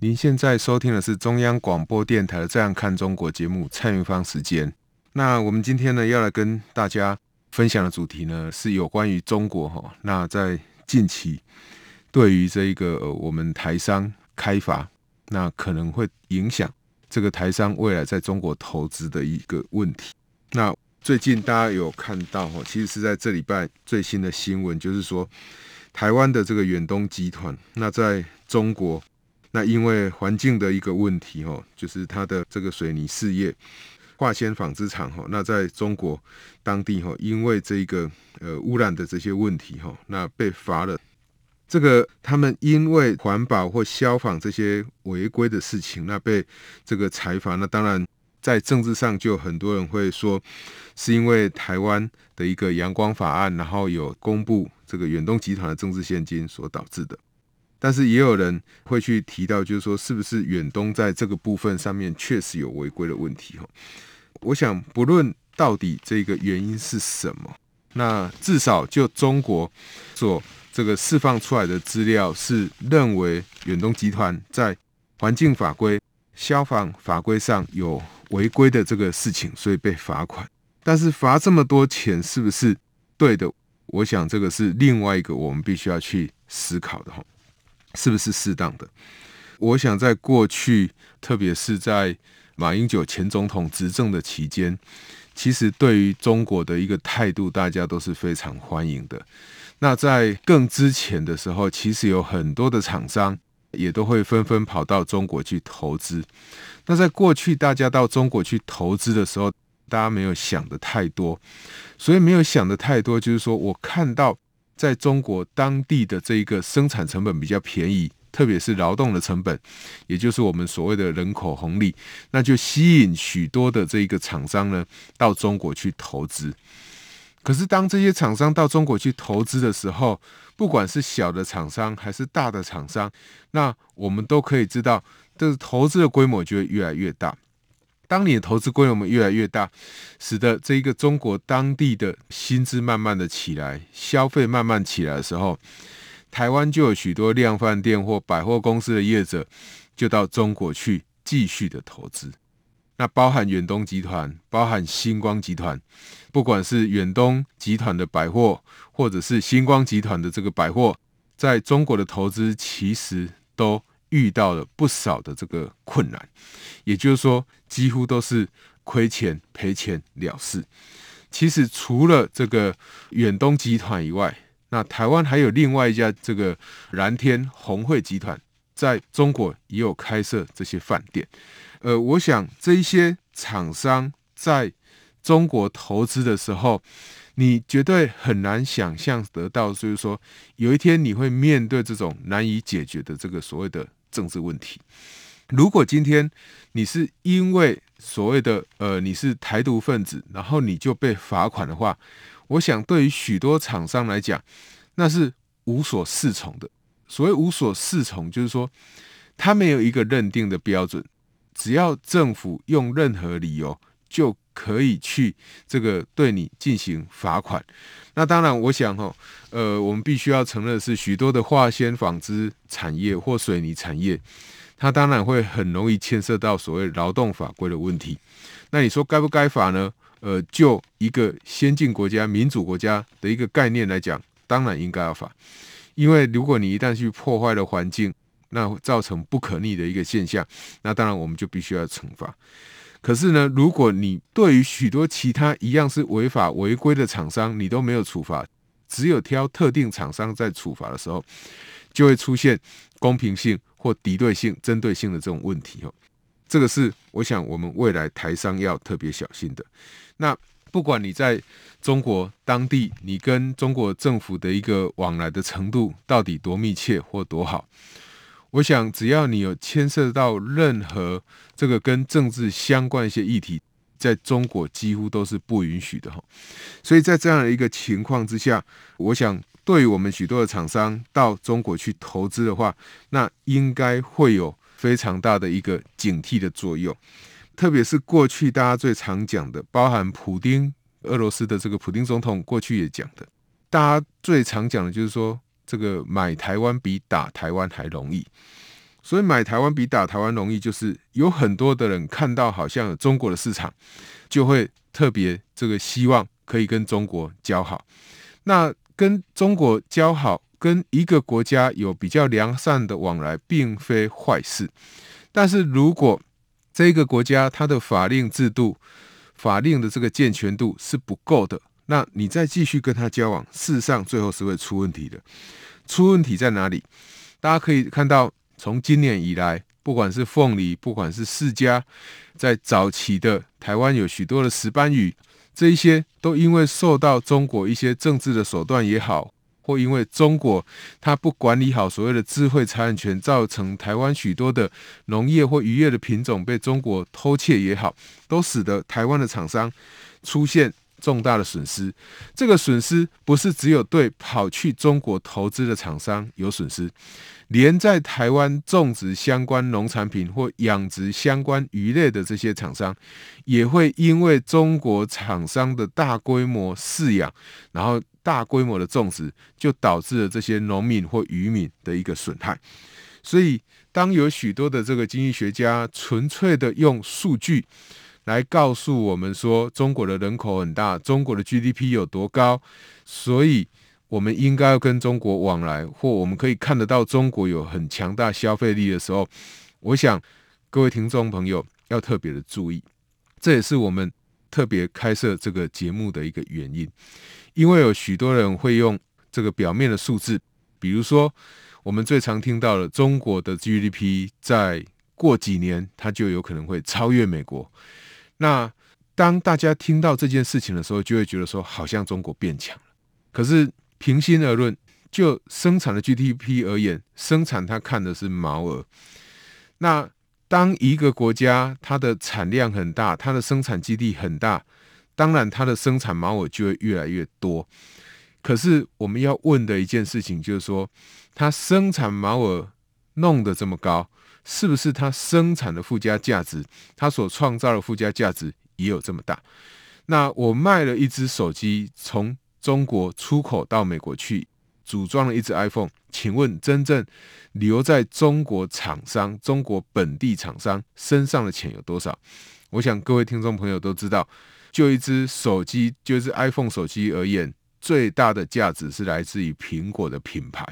您现在收听的是中央广播电台的《这样看中国》节目，蔡明芳时间。那我们今天呢，要来跟大家分享的主题呢，是有关于中国哈。那在近期，对于这一个呃，我们台商开发，那可能会影响这个台商未来在中国投资的一个问题。那最近大家有看到哈，其实是在这礼拜最新的新闻，就是说。台湾的这个远东集团，那在中国，那因为环境的一个问题哦，就是它的这个水泥事业、化纤纺织厂哈，那在中国当地哈，因为这个呃污染的这些问题哈，那被罚了。这个他们因为环保或消防这些违规的事情，那被这个裁罚。那当然在政治上就很多人会说，是因为台湾的一个阳光法案，然后有公布。这个远东集团的政治献金所导致的，但是也有人会去提到，就是说，是不是远东在这个部分上面确实有违规的问题？哈，我想不论到底这个原因是什么，那至少就中国所这个释放出来的资料是认为远东集团在环境法规、消防法规上有违规的这个事情，所以被罚款。但是罚这么多钱是不是对的？我想这个是另外一个我们必须要去思考的哈，是不是适当的？我想在过去，特别是在马英九前总统执政的期间，其实对于中国的一个态度，大家都是非常欢迎的。那在更之前的时候，其实有很多的厂商也都会纷纷跑到中国去投资。那在过去，大家到中国去投资的时候，大家没有想的太多，所以没有想的太多，就是说我看到在中国当地的这一个生产成本比较便宜，特别是劳动的成本，也就是我们所谓的人口红利，那就吸引许多的这一个厂商呢到中国去投资。可是当这些厂商到中国去投资的时候，不管是小的厂商还是大的厂商，那我们都可以知道，这个投资的规模就会越来越大。当你的投资规模越来越大，使得这一个中国当地的薪资慢慢的起来，消费慢慢起来的时候，台湾就有许多量贩店或百货公司的业者就到中国去继续的投资。那包含远东集团，包含星光集团，不管是远东集团的百货，或者是星光集团的这个百货，在中国的投资其实都遇到了不少的这个困难，也就是说，几乎都是亏钱赔钱了事。其实除了这个远东集团以外，那台湾还有另外一家这个蓝天红会集团，在中国也有开设这些饭店。呃，我想这一些厂商在中国投资的时候，你绝对很难想象得到，就是说有一天你会面对这种难以解决的这个所谓的。政治问题。如果今天你是因为所谓的呃你是台独分子，然后你就被罚款的话，我想对于许多厂商来讲，那是无所适从的。所谓无所适从，就是说他没有一个认定的标准，只要政府用任何理由就可以去这个对你进行罚款。那当然，我想哈，呃，我们必须要承认的是，许多的化纤纺织产业或水泥产业，它当然会很容易牵涉到所谓劳动法规的问题。那你说该不该罚呢？呃，就一个先进国家、民主国家的一个概念来讲，当然应该要罚，因为如果你一旦去破坏了环境，那造成不可逆的一个现象，那当然我们就必须要惩罚。可是呢，如果你对于许多其他一样是违法违规的厂商，你都没有处罚，只有挑特定厂商在处罚的时候，就会出现公平性或敌对性、针对性的这种问题哦。这个是我想我们未来台商要特别小心的。那不管你在中国当地，你跟中国政府的一个往来的程度到底多密切或多好，我想，只要你有牵涉到任何这个跟政治相关一些议题，在中国几乎都是不允许的哈。所以在这样的一个情况之下，我想对于我们许多的厂商到中国去投资的话，那应该会有非常大的一个警惕的作用。特别是过去大家最常讲的，包含普丁，俄罗斯的这个普丁总统过去也讲的，大家最常讲的就是说，这个买台湾比打台湾还容易。所以买台湾比打台湾容易，就是有很多的人看到好像中国的市场，就会特别这个希望可以跟中国交好。那跟中国交好，跟一个国家有比较良善的往来，并非坏事。但是如果这个国家它的法令制度、法令的这个健全度是不够的，那你再继续跟他交往，事实上最后是会出问题的。出问题在哪里？大家可以看到，从今年以来，不管是凤梨，不管是释迦，在早期的台湾有许多的石斑鱼，这一些都因为受到中国一些政治的手段也好。或因为中国它不管理好所谓的智慧财产权，造成台湾许多的农业或渔业的品种被中国偷窃也好，都使得台湾的厂商出现重大的损失。这个损失不是只有对跑去中国投资的厂商有损失，连在台湾种植相关农产品或养殖相关鱼类的这些厂商，也会因为中国厂商的大规模饲养，然后。大规模的种植就导致了这些农民或渔民的一个损害，所以当有许多的这个经济学家纯粹的用数据来告诉我们说中国的人口很大，中国的 GDP 有多高，所以我们应该要跟中国往来，或我们可以看得到中国有很强大消费力的时候，我想各位听众朋友要特别的注意，这也是我们特别开设这个节目的一个原因。因为有许多人会用这个表面的数字，比如说我们最常听到的中国的 GDP，在过几年它就有可能会超越美国。那当大家听到这件事情的时候，就会觉得说好像中国变强了。可是平心而论，就生产的 GDP 而言，生产它看的是毛额。那当一个国家它的产量很大，它的生产基地很大。当然，它的生产毛额就会越来越多。可是，我们要问的一件事情就是说，它生产毛额弄得这么高，是不是它生产的附加价值，它所创造的附加价值也有这么大？那我卖了一只手机，从中国出口到美国去，组装了一只 iPhone，请问真正留在中国厂商、中国本地厂商身上的钱有多少？我想各位听众朋友都知道。就一只手机，就是 iPhone 手机而言，最大的价值是来自于苹果的品牌，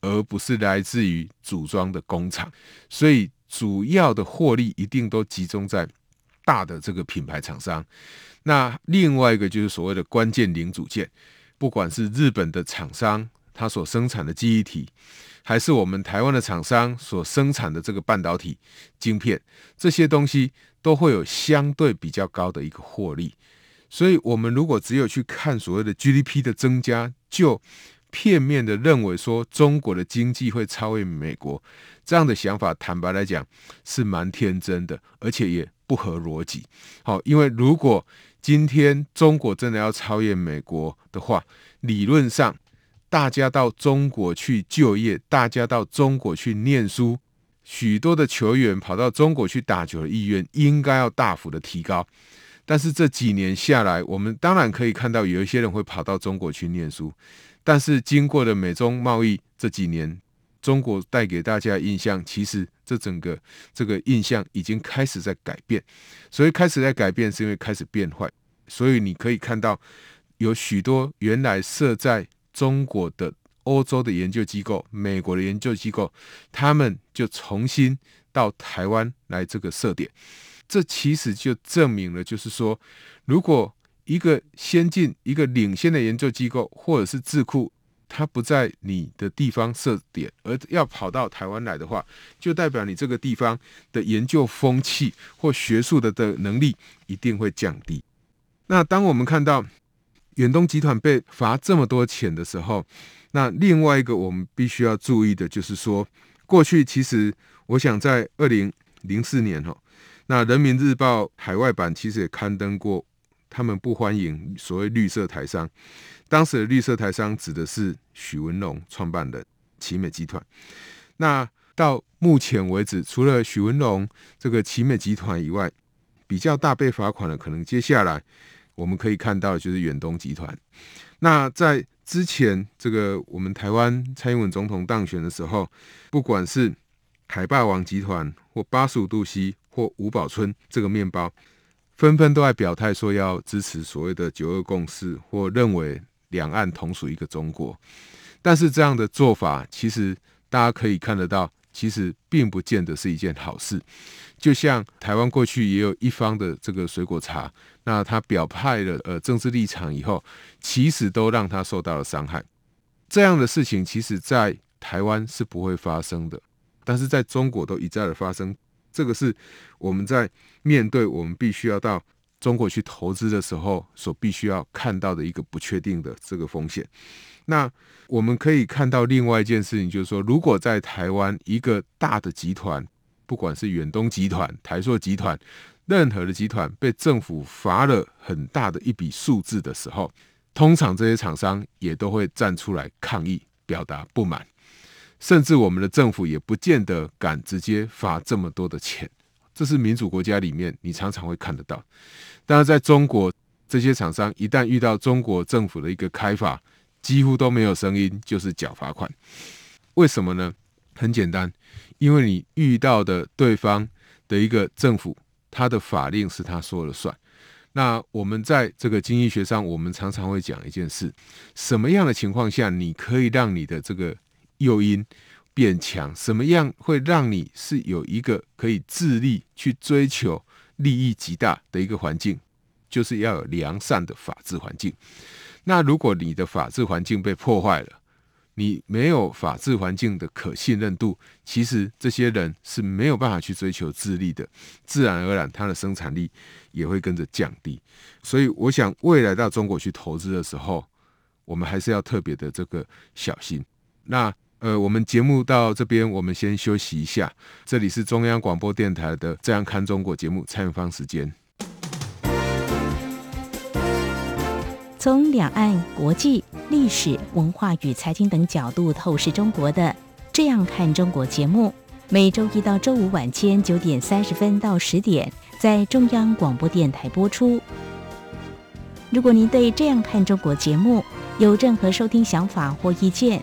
而不是来自于组装的工厂。所以，主要的获利一定都集中在大的这个品牌厂商。那另外一个就是所谓的关键零组件，不管是日本的厂商，他所生产的记忆体，还是我们台湾的厂商所生产的这个半导体晶片，这些东西都会有相对比较高的一个获利。所以，我们如果只有去看所谓的 GDP 的增加，就片面的认为说中国的经济会超越美国，这样的想法，坦白来讲是蛮天真的，而且也不合逻辑。好，因为如果今天中国真的要超越美国的话，理论上。大家到中国去就业，大家到中国去念书，许多的球员跑到中国去打球的意愿应该要大幅的提高。但是这几年下来，我们当然可以看到有一些人会跑到中国去念书，但是经过了美中贸易这几年，中国带给大家印象，其实这整个这个印象已经开始在改变。所以开始在改变，是因为开始变坏。所以你可以看到有许多原来设在中国的、欧洲的研究机构、美国的研究机构，他们就重新到台湾来这个设点。这其实就证明了，就是说，如果一个先进、一个领先的研究机构或者是智库，它不在你的地方设点，而要跑到台湾来的话，就代表你这个地方的研究风气或学术的的能力一定会降低。那当我们看到，远东集团被罚这么多钱的时候，那另外一个我们必须要注意的就是说，过去其实我想在二零零四年哈，那人民日报海外版其实也刊登过，他们不欢迎所谓绿色台商。当时的绿色台商指的是许文龙创办的奇美集团。那到目前为止，除了许文龙这个奇美集团以外，比较大被罚款的，可能接下来我们可以看到就是远东集团。那在之前这个我们台湾蔡英文总统当选的时候，不管是海霸王集团或八十五度 C 或五宝村这个面包，纷纷都在表态说要支持所谓的九二共识，或认为。两岸同属一个中国，但是这样的做法，其实大家可以看得到，其实并不见得是一件好事。就像台湾过去也有一方的这个水果茶，那他表态了呃政治立场以后，其实都让他受到了伤害。这样的事情，其实在台湾是不会发生的，但是在中国都一再的发生。这个是我们在面对，我们必须要到。中国去投资的时候，所必须要看到的一个不确定的这个风险。那我们可以看到另外一件事情，就是说，如果在台湾一个大的集团，不管是远东集团、台塑集团，任何的集团被政府罚了很大的一笔数字的时候，通常这些厂商也都会站出来抗议，表达不满，甚至我们的政府也不见得敢直接罚这么多的钱。这是民主国家里面你常常会看得到，但是在中国，这些厂商一旦遇到中国政府的一个开罚，几乎都没有声音，就是缴罚款。为什么呢？很简单，因为你遇到的对方的一个政府，他的法令是他说了算。那我们在这个经济学上，我们常常会讲一件事：什么样的情况下，你可以让你的这个诱因变强，什么样会让你是有一个可以自立去追求利益极大的一个环境，就是要有良善的法治环境。那如果你的法治环境被破坏了，你没有法治环境的可信任度，其实这些人是没有办法去追求自立的，自然而然他的生产力也会跟着降低。所以，我想未来到中国去投资的时候，我们还是要特别的这个小心。那。呃，我们节目到这边，我们先休息一下。这里是中央广播电台的《这样看中国》节目，蔡明芳时间。从两岸、国际、历史文化与财经等角度透视中国的《这样看中国》节目，每周一到周五晚间九点三十分到十点在中央广播电台播出。如果您对《这样看中国》节目有任何收听想法或意见，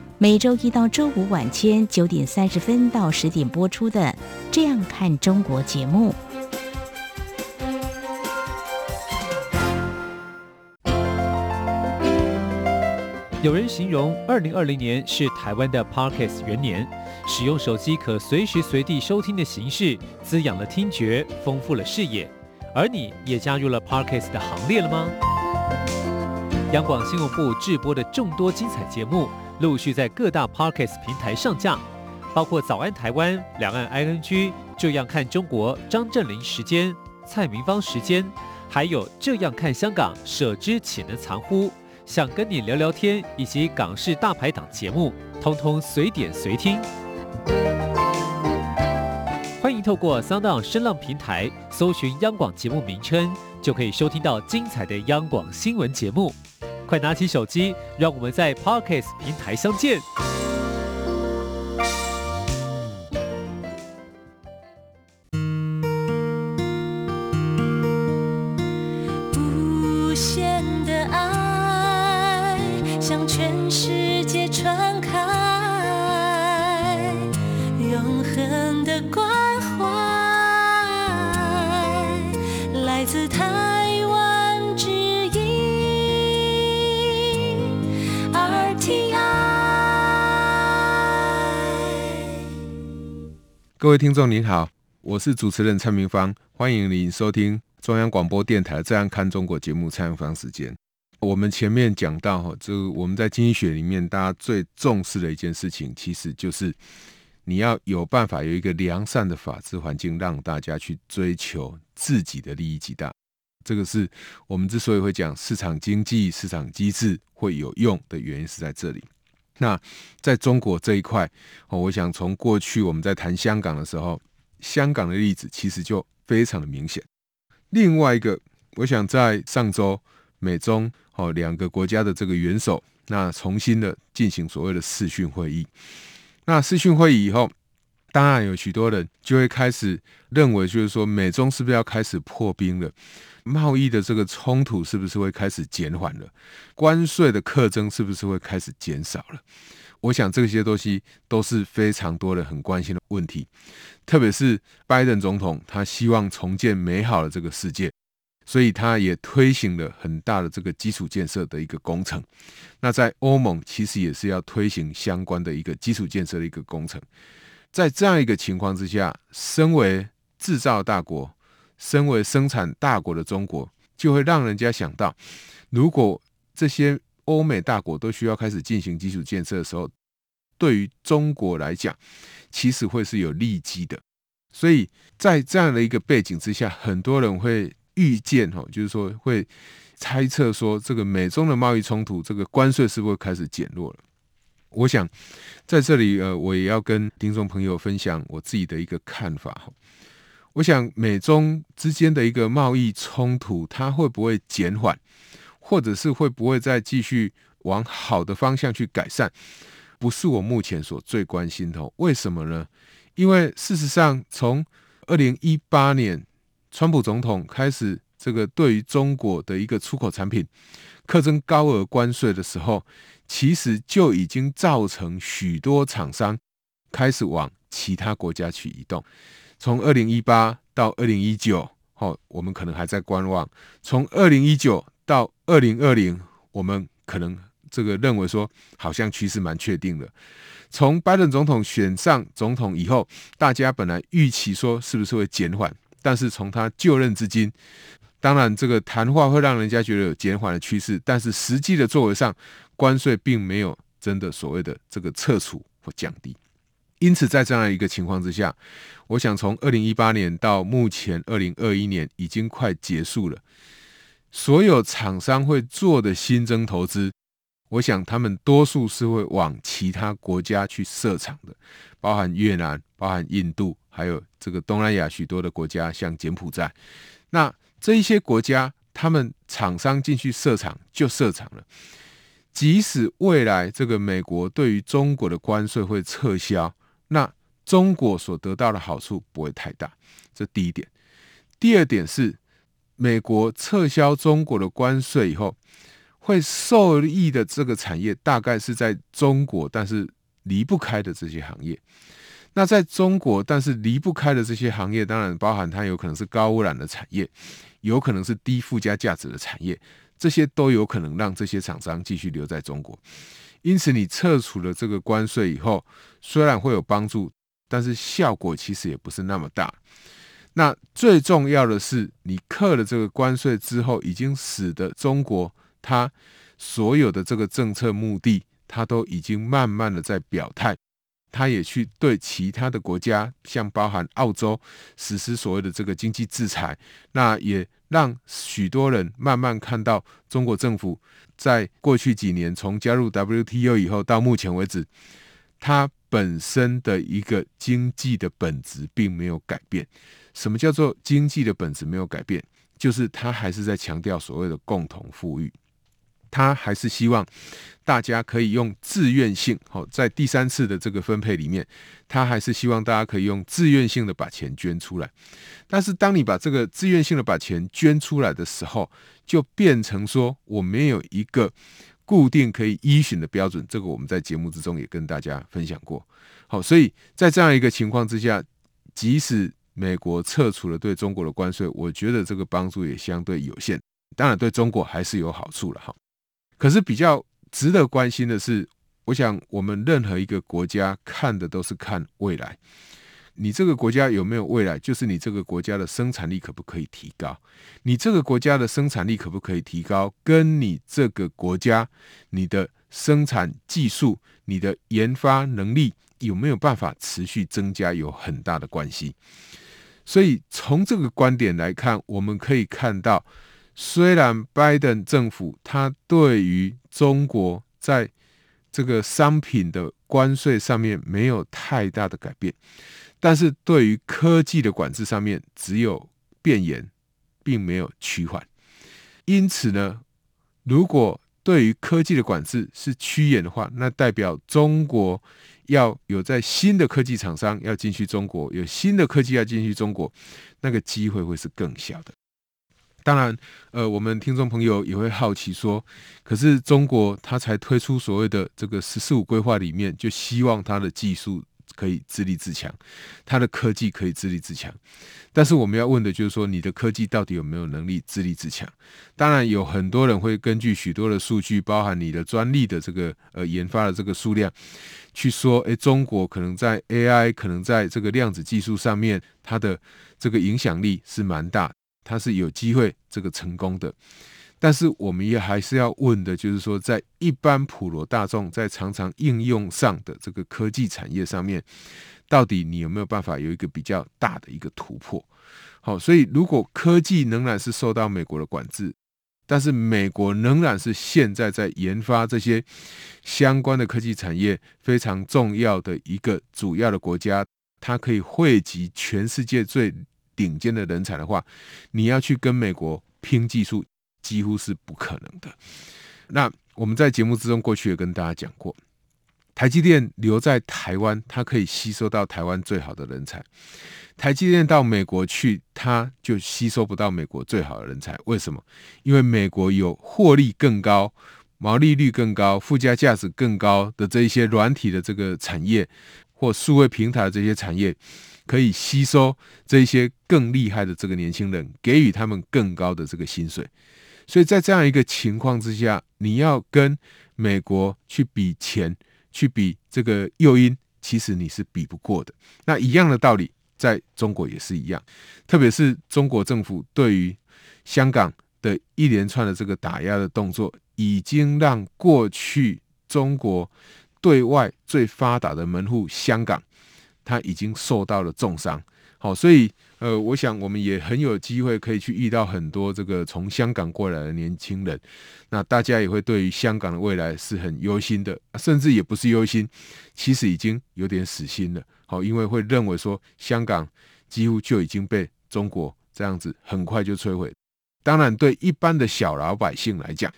每周一到周五晚间九点三十分到十点播出的《这样看中国》节目。有人形容二零二零年是台湾的 Parkes 元年，使用手机可随时随地收听的形式，滋养了听觉，丰富了视野。而你也加入了 Parkes 的行列了吗？央广新闻部制播的众多精彩节目。陆续在各大 Parkes 平台上架，包括《早安台湾》、《两岸 ING》、《这样看中国》、张正霖时间、蔡明芳时间，还有《这样看香港》、舍之岂能藏乎？想跟你聊聊天，以及港式大排档节目，通通随点随听。欢迎透过 Sound 声浪平台搜寻央广节目名称，就可以收听到精彩的央广新闻节目。快拿起手机，让我们在 Podcast 平台相见。各位听众您好，我是主持人蔡明芳，欢迎您收听中央广播电台《这样看中国》节目蔡明芳时间。我们前面讲到哈，就我们在经济学里面，大家最重视的一件事情，其实就是你要有办法有一个良善的法治环境，让大家去追求自己的利益极大。这个是我们之所以会讲市场经济、市场机制会有用的原因是在这里。那在中国这一块，哦，我想从过去我们在谈香港的时候，香港的例子其实就非常的明显。另外一个，我想在上周美中哦两个国家的这个元首，那重新的进行所谓的视讯会议。那视讯会议以后，当然有许多人就会开始认为，就是说美中是不是要开始破冰了？贸易的这个冲突是不是会开始减缓了？关税的课征是不是会开始减少了？我想这些东西都是非常多人很关心的问题。特别是拜登总统，他希望重建美好的这个世界，所以他也推行了很大的这个基础建设的一个工程。那在欧盟，其实也是要推行相关的一个基础建设的一个工程。在这样一个情况之下，身为制造大国，身为生产大国的中国，就会让人家想到，如果这些欧美大国都需要开始进行基础建设的时候，对于中国来讲，其实会是有利基的。所以在这样的一个背景之下，很多人会预见，哦，就是说会猜测说，这个美中的贸易冲突，这个关税是不是开始减弱了？我想在这里，呃，我也要跟听众朋友分享我自己的一个看法，我想，美中之间的一个贸易冲突，它会不会减缓，或者是会不会再继续往好的方向去改善，不是我目前所最关心的。为什么呢？因为事实上，从二零一八年川普总统开始这个对于中国的一个出口产品课征高额关税的时候，其实就已经造成许多厂商开始往其他国家去移动。从二零一八到二零一九，好，我们可能还在观望；从二零一九到二零二零，我们可能这个认为说，好像趋势蛮确定的。从拜登总统选上总统以后，大家本来预期说是不是会减缓，但是从他就任至今，当然这个谈话会让人家觉得有减缓的趋势，但是实际的作为上，关税并没有真的所谓的这个撤除或降低。因此，在这样一个情况之下，我想从二零一八年到目前二零二一年已经快结束了。所有厂商会做的新增投资，我想他们多数是会往其他国家去设厂的，包含越南、包含印度，还有这个东南亚许多的国家，像柬埔寨。那这一些国家，他们厂商进去设厂就设厂了，即使未来这个美国对于中国的关税会撤销。那中国所得到的好处不会太大，这第一点。第二点是，美国撤销中国的关税以后，会受益的这个产业大概是在中国，但是离不开的这些行业。那在中国，但是离不开的这些行业，当然包含它有可能是高污染的产业，有可能是低附加价值的产业，这些都有可能让这些厂商继续留在中国。因此，你撤除了这个关税以后，虽然会有帮助，但是效果其实也不是那么大。那最重要的是，你克了这个关税之后，已经使得中国它所有的这个政策目的，它都已经慢慢的在表态。他也去对其他的国家，像包含澳洲实施所谓的这个经济制裁，那也让许多人慢慢看到中国政府在过去几年从加入 WTO 以后到目前为止，它本身的一个经济的本质并没有改变。什么叫做经济的本质没有改变？就是它还是在强调所谓的共同富裕。他还是希望大家可以用自愿性，好，在第三次的这个分配里面，他还是希望大家可以用自愿性的把钱捐出来。但是，当你把这个自愿性的把钱捐出来的时候，就变成说我没有一个固定可以依循的标准。这个我们在节目之中也跟大家分享过。好，所以在这样一个情况之下，即使美国撤除了对中国的关税，我觉得这个帮助也相对有限。当然，对中国还是有好处了，哈。可是比较值得关心的是，我想我们任何一个国家看的都是看未来，你这个国家有没有未来，就是你这个国家的生产力可不可以提高？你这个国家的生产力可不可以提高，跟你这个国家你的生产技术、你的研发能力有没有办法持续增加，有很大的关系。所以从这个观点来看，我们可以看到，虽然拜登政府他对于中国在这个商品的关税上面没有太大的改变，但是对于科技的管制上面只有变严，并没有趋缓。因此呢，如果对于科技的管制是趋严的话，那代表中国要有在新的科技厂商要进去中国，有新的科技要进去中国，那个机会会是更小的。当然，呃，我们听众朋友也会好奇说，可是中国它才推出所谓的这个“十四五”规划里面，就希望它的技术可以自立自强，它的科技可以自立自强。但是我们要问的就是说，你的科技到底有没有能力自立自强？当然，有很多人会根据许多的数据，包含你的专利的这个呃研发的这个数量，去说，诶，中国可能在 AI，可能在这个量子技术上面，它的这个影响力是蛮大。它是有机会这个成功的，但是我们也还是要问的，就是说，在一般普罗大众在常常应用上的这个科技产业上面，到底你有没有办法有一个比较大的一个突破？好，所以如果科技仍然是受到美国的管制，但是美国仍然是现在在研发这些相关的科技产业非常重要的一个主要的国家，它可以汇集全世界最顶尖的人才的话，你要去跟美国拼技术，几乎是不可能的。那我们在节目之中过去也跟大家讲过，台积电留在台湾，它可以吸收到台湾最好的人才；台积电到美国去，它就吸收不到美国最好的人才。为什么？因为美国有获利更高、毛利率更高、附加价值更高的这一些软体的这个产业，或数位平台的这些产业。可以吸收这些更厉害的这个年轻人，给予他们更高的这个薪水。所以在这样一个情况之下，你要跟美国去比钱，去比这个诱因，其实你是比不过的。那一样的道理，在中国也是一样。特别是中国政府对于香港的一连串的这个打压的动作，已经让过去中国对外最发达的门户香港。他已经受到了重伤，好，所以呃，我想我们也很有机会可以去遇到很多这个从香港过来的年轻人，那大家也会对于香港的未来是很忧心的，甚至也不是忧心，其实已经有点死心了，好，因为会认为说香港几乎就已经被中国这样子很快就摧毁。当然，对一般的小老百姓来讲，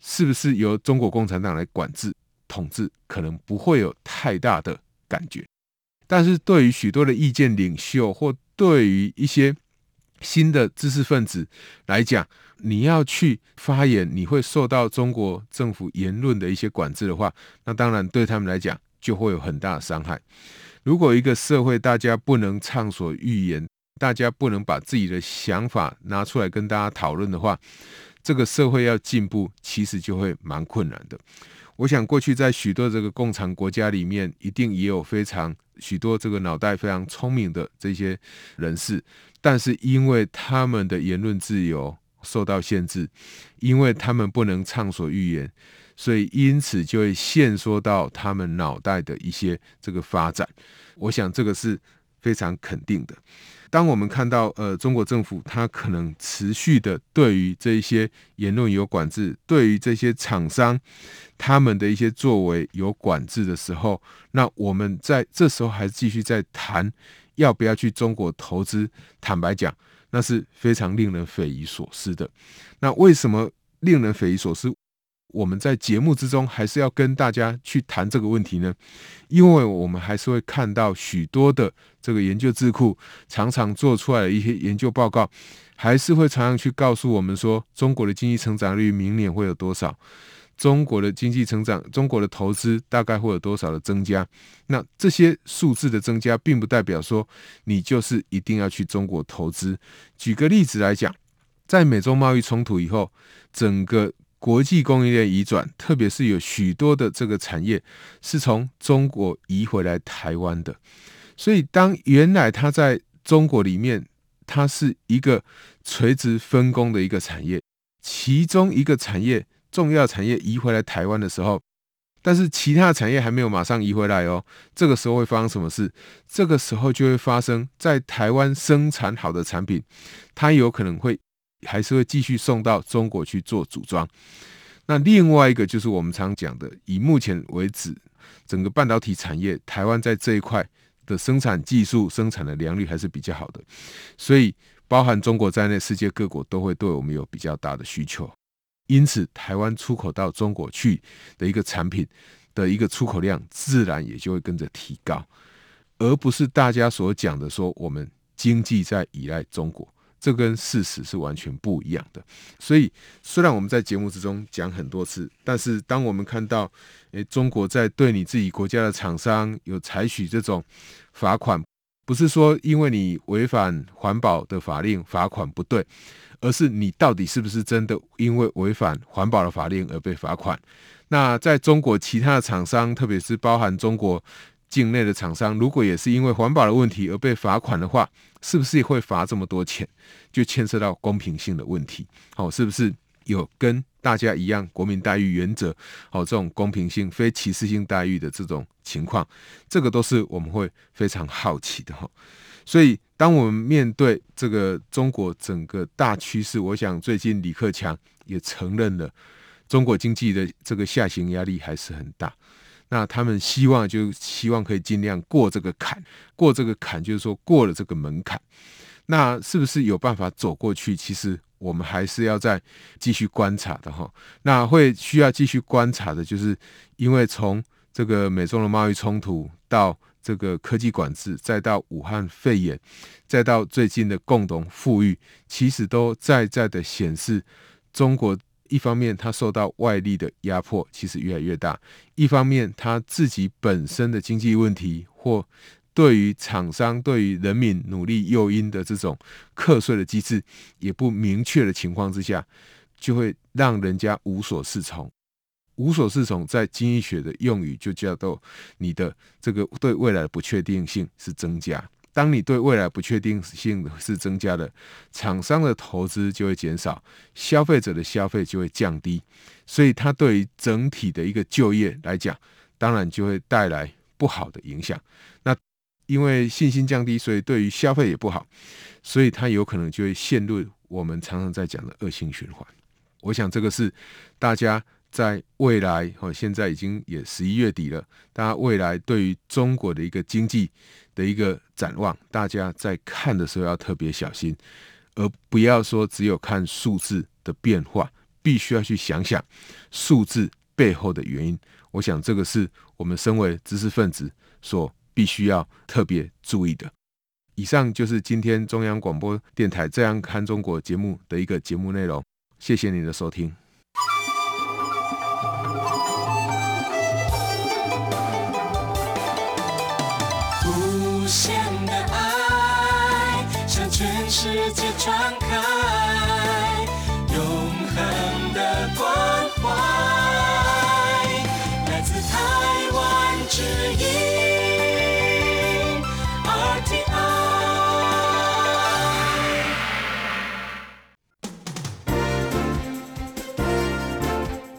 是不是由中国共产党来管制统治，可能不会有太大的感觉。但是对于许多的意见领袖，或对于一些新的知识分子来讲，你要去发言，你会受到中国政府言论的一些管制的话，那当然对他们来讲就会有很大的伤害。如果一个社会大家不能畅所欲言，大家不能把自己的想法拿出来跟大家讨论的话，这个社会要进步，其实就会蛮困难的。我想过去在许多这个共产国家里面，一定也有非常许多这个脑袋非常聪明的这些人士，但是因为他们的言论自由受到限制，因为他们不能畅所欲言，所以因此就会限缩到他们脑袋的一些这个发展。我想这个是非常肯定的。当我们看到呃中国政府它可能持续的对于这一些言论有管制，对于这些厂商他们的一些作为有管制的时候，那我们在这时候还继续在谈要不要去中国投资？坦白讲，那是非常令人匪夷所思的。那为什么令人匪夷所思？我们在节目之中还是要跟大家去谈这个问题呢，因为我们还是会看到许多的这个研究智库常常做出来的一些研究报告，还是会常常去告诉我们说，中国的经济成长率明年会有多少，中国的经济成长，中国的投资大概会有多少的增加。那这些数字的增加，并不代表说你就是一定要去中国投资。举个例子来讲，在美中贸易冲突以后，整个国际供应链移转，特别是有许多的这个产业是从中国移回来台湾的，所以当原来它在中国里面，它是一个垂直分工的一个产业，其中一个产业重要产业移回来台湾的时候，但是其他产业还没有马上移回来哦。这个时候会发生什么事？这个时候就会发生在台湾生产好的产品，它有可能会还是会继续送到中国去做组装。那另外一个就是我们常讲的，以目前为止，整个半导体产业，台湾在这一块的生产技术、生产的良率还是比较好的，所以包含中国在内，世界各国都会对我们有比较大的需求。因此，台湾出口到中国去的一个产品的一个出口量，自然也就会跟着提高，而不是大家所讲的说我们经济在依赖中国，这跟事实是完全不一样的。所以，虽然我们在节目之中讲很多次，但是当我们看到，诶，中国在对你自己国家的厂商有采取这种罚款，不是说因为你违反环保的法令罚款不对。而是你到底是不是真的因为违反环保的法令而被罚款？那在中国其他的厂商，特别是包含中国境内的厂商，如果也是因为环保的问题而被罚款的话，是不是会罚这么多钱？就牵涉到公平性的问题。好，是不是有跟大家一样国民待遇原则？好，这种公平性、非歧视性待遇的这种情况，这个都是我们会非常好奇的哈。所以，当我们面对这个中国整个大趋势，我想最近李克强也承认了，中国经济的这个下行压力还是很大。那他们希望就希望可以尽量过这个坎，过这个坎就是说过了这个门槛。那是不是有办法走过去？其实我们还是要再继续观察的哈。那会需要继续观察的，就是因为从这个美中的贸易冲突到这个科技管制，再到武汉肺炎，再到最近的共同富裕，其实都在在的显示，中国一方面它受到外力的压迫，其实越来越大；一方面它自己本身的经济问题，或对于厂商、对于人民努力诱因的这种课税的机制也不明确的情况之下，就会让人家无所适从。无所适从，在经济学的用语就叫做你的这个对未来的不确定性是增加。当你对未来不确定性是增加的，厂商的投资就会减少，消费者的消费就会降低，所以它对于整体的一个就业来讲，当然就会带来不好的影响。那因为信心降低，所以对于消费也不好，所以它有可能就会陷入我们常常在讲的恶性循环。我想这个是大家。在未来，哦，现在已经也十一月底了。大家未来对于中国的一个经济的一个展望，大家在看的时候要特别小心，而不要说只有看数字的变化，必须要去想想数字背后的原因。我想这个是我们身为知识分子所必须要特别注意的。以上就是今天中央广播电台《这样看中国》节目的一个节目内容。谢谢您的收听。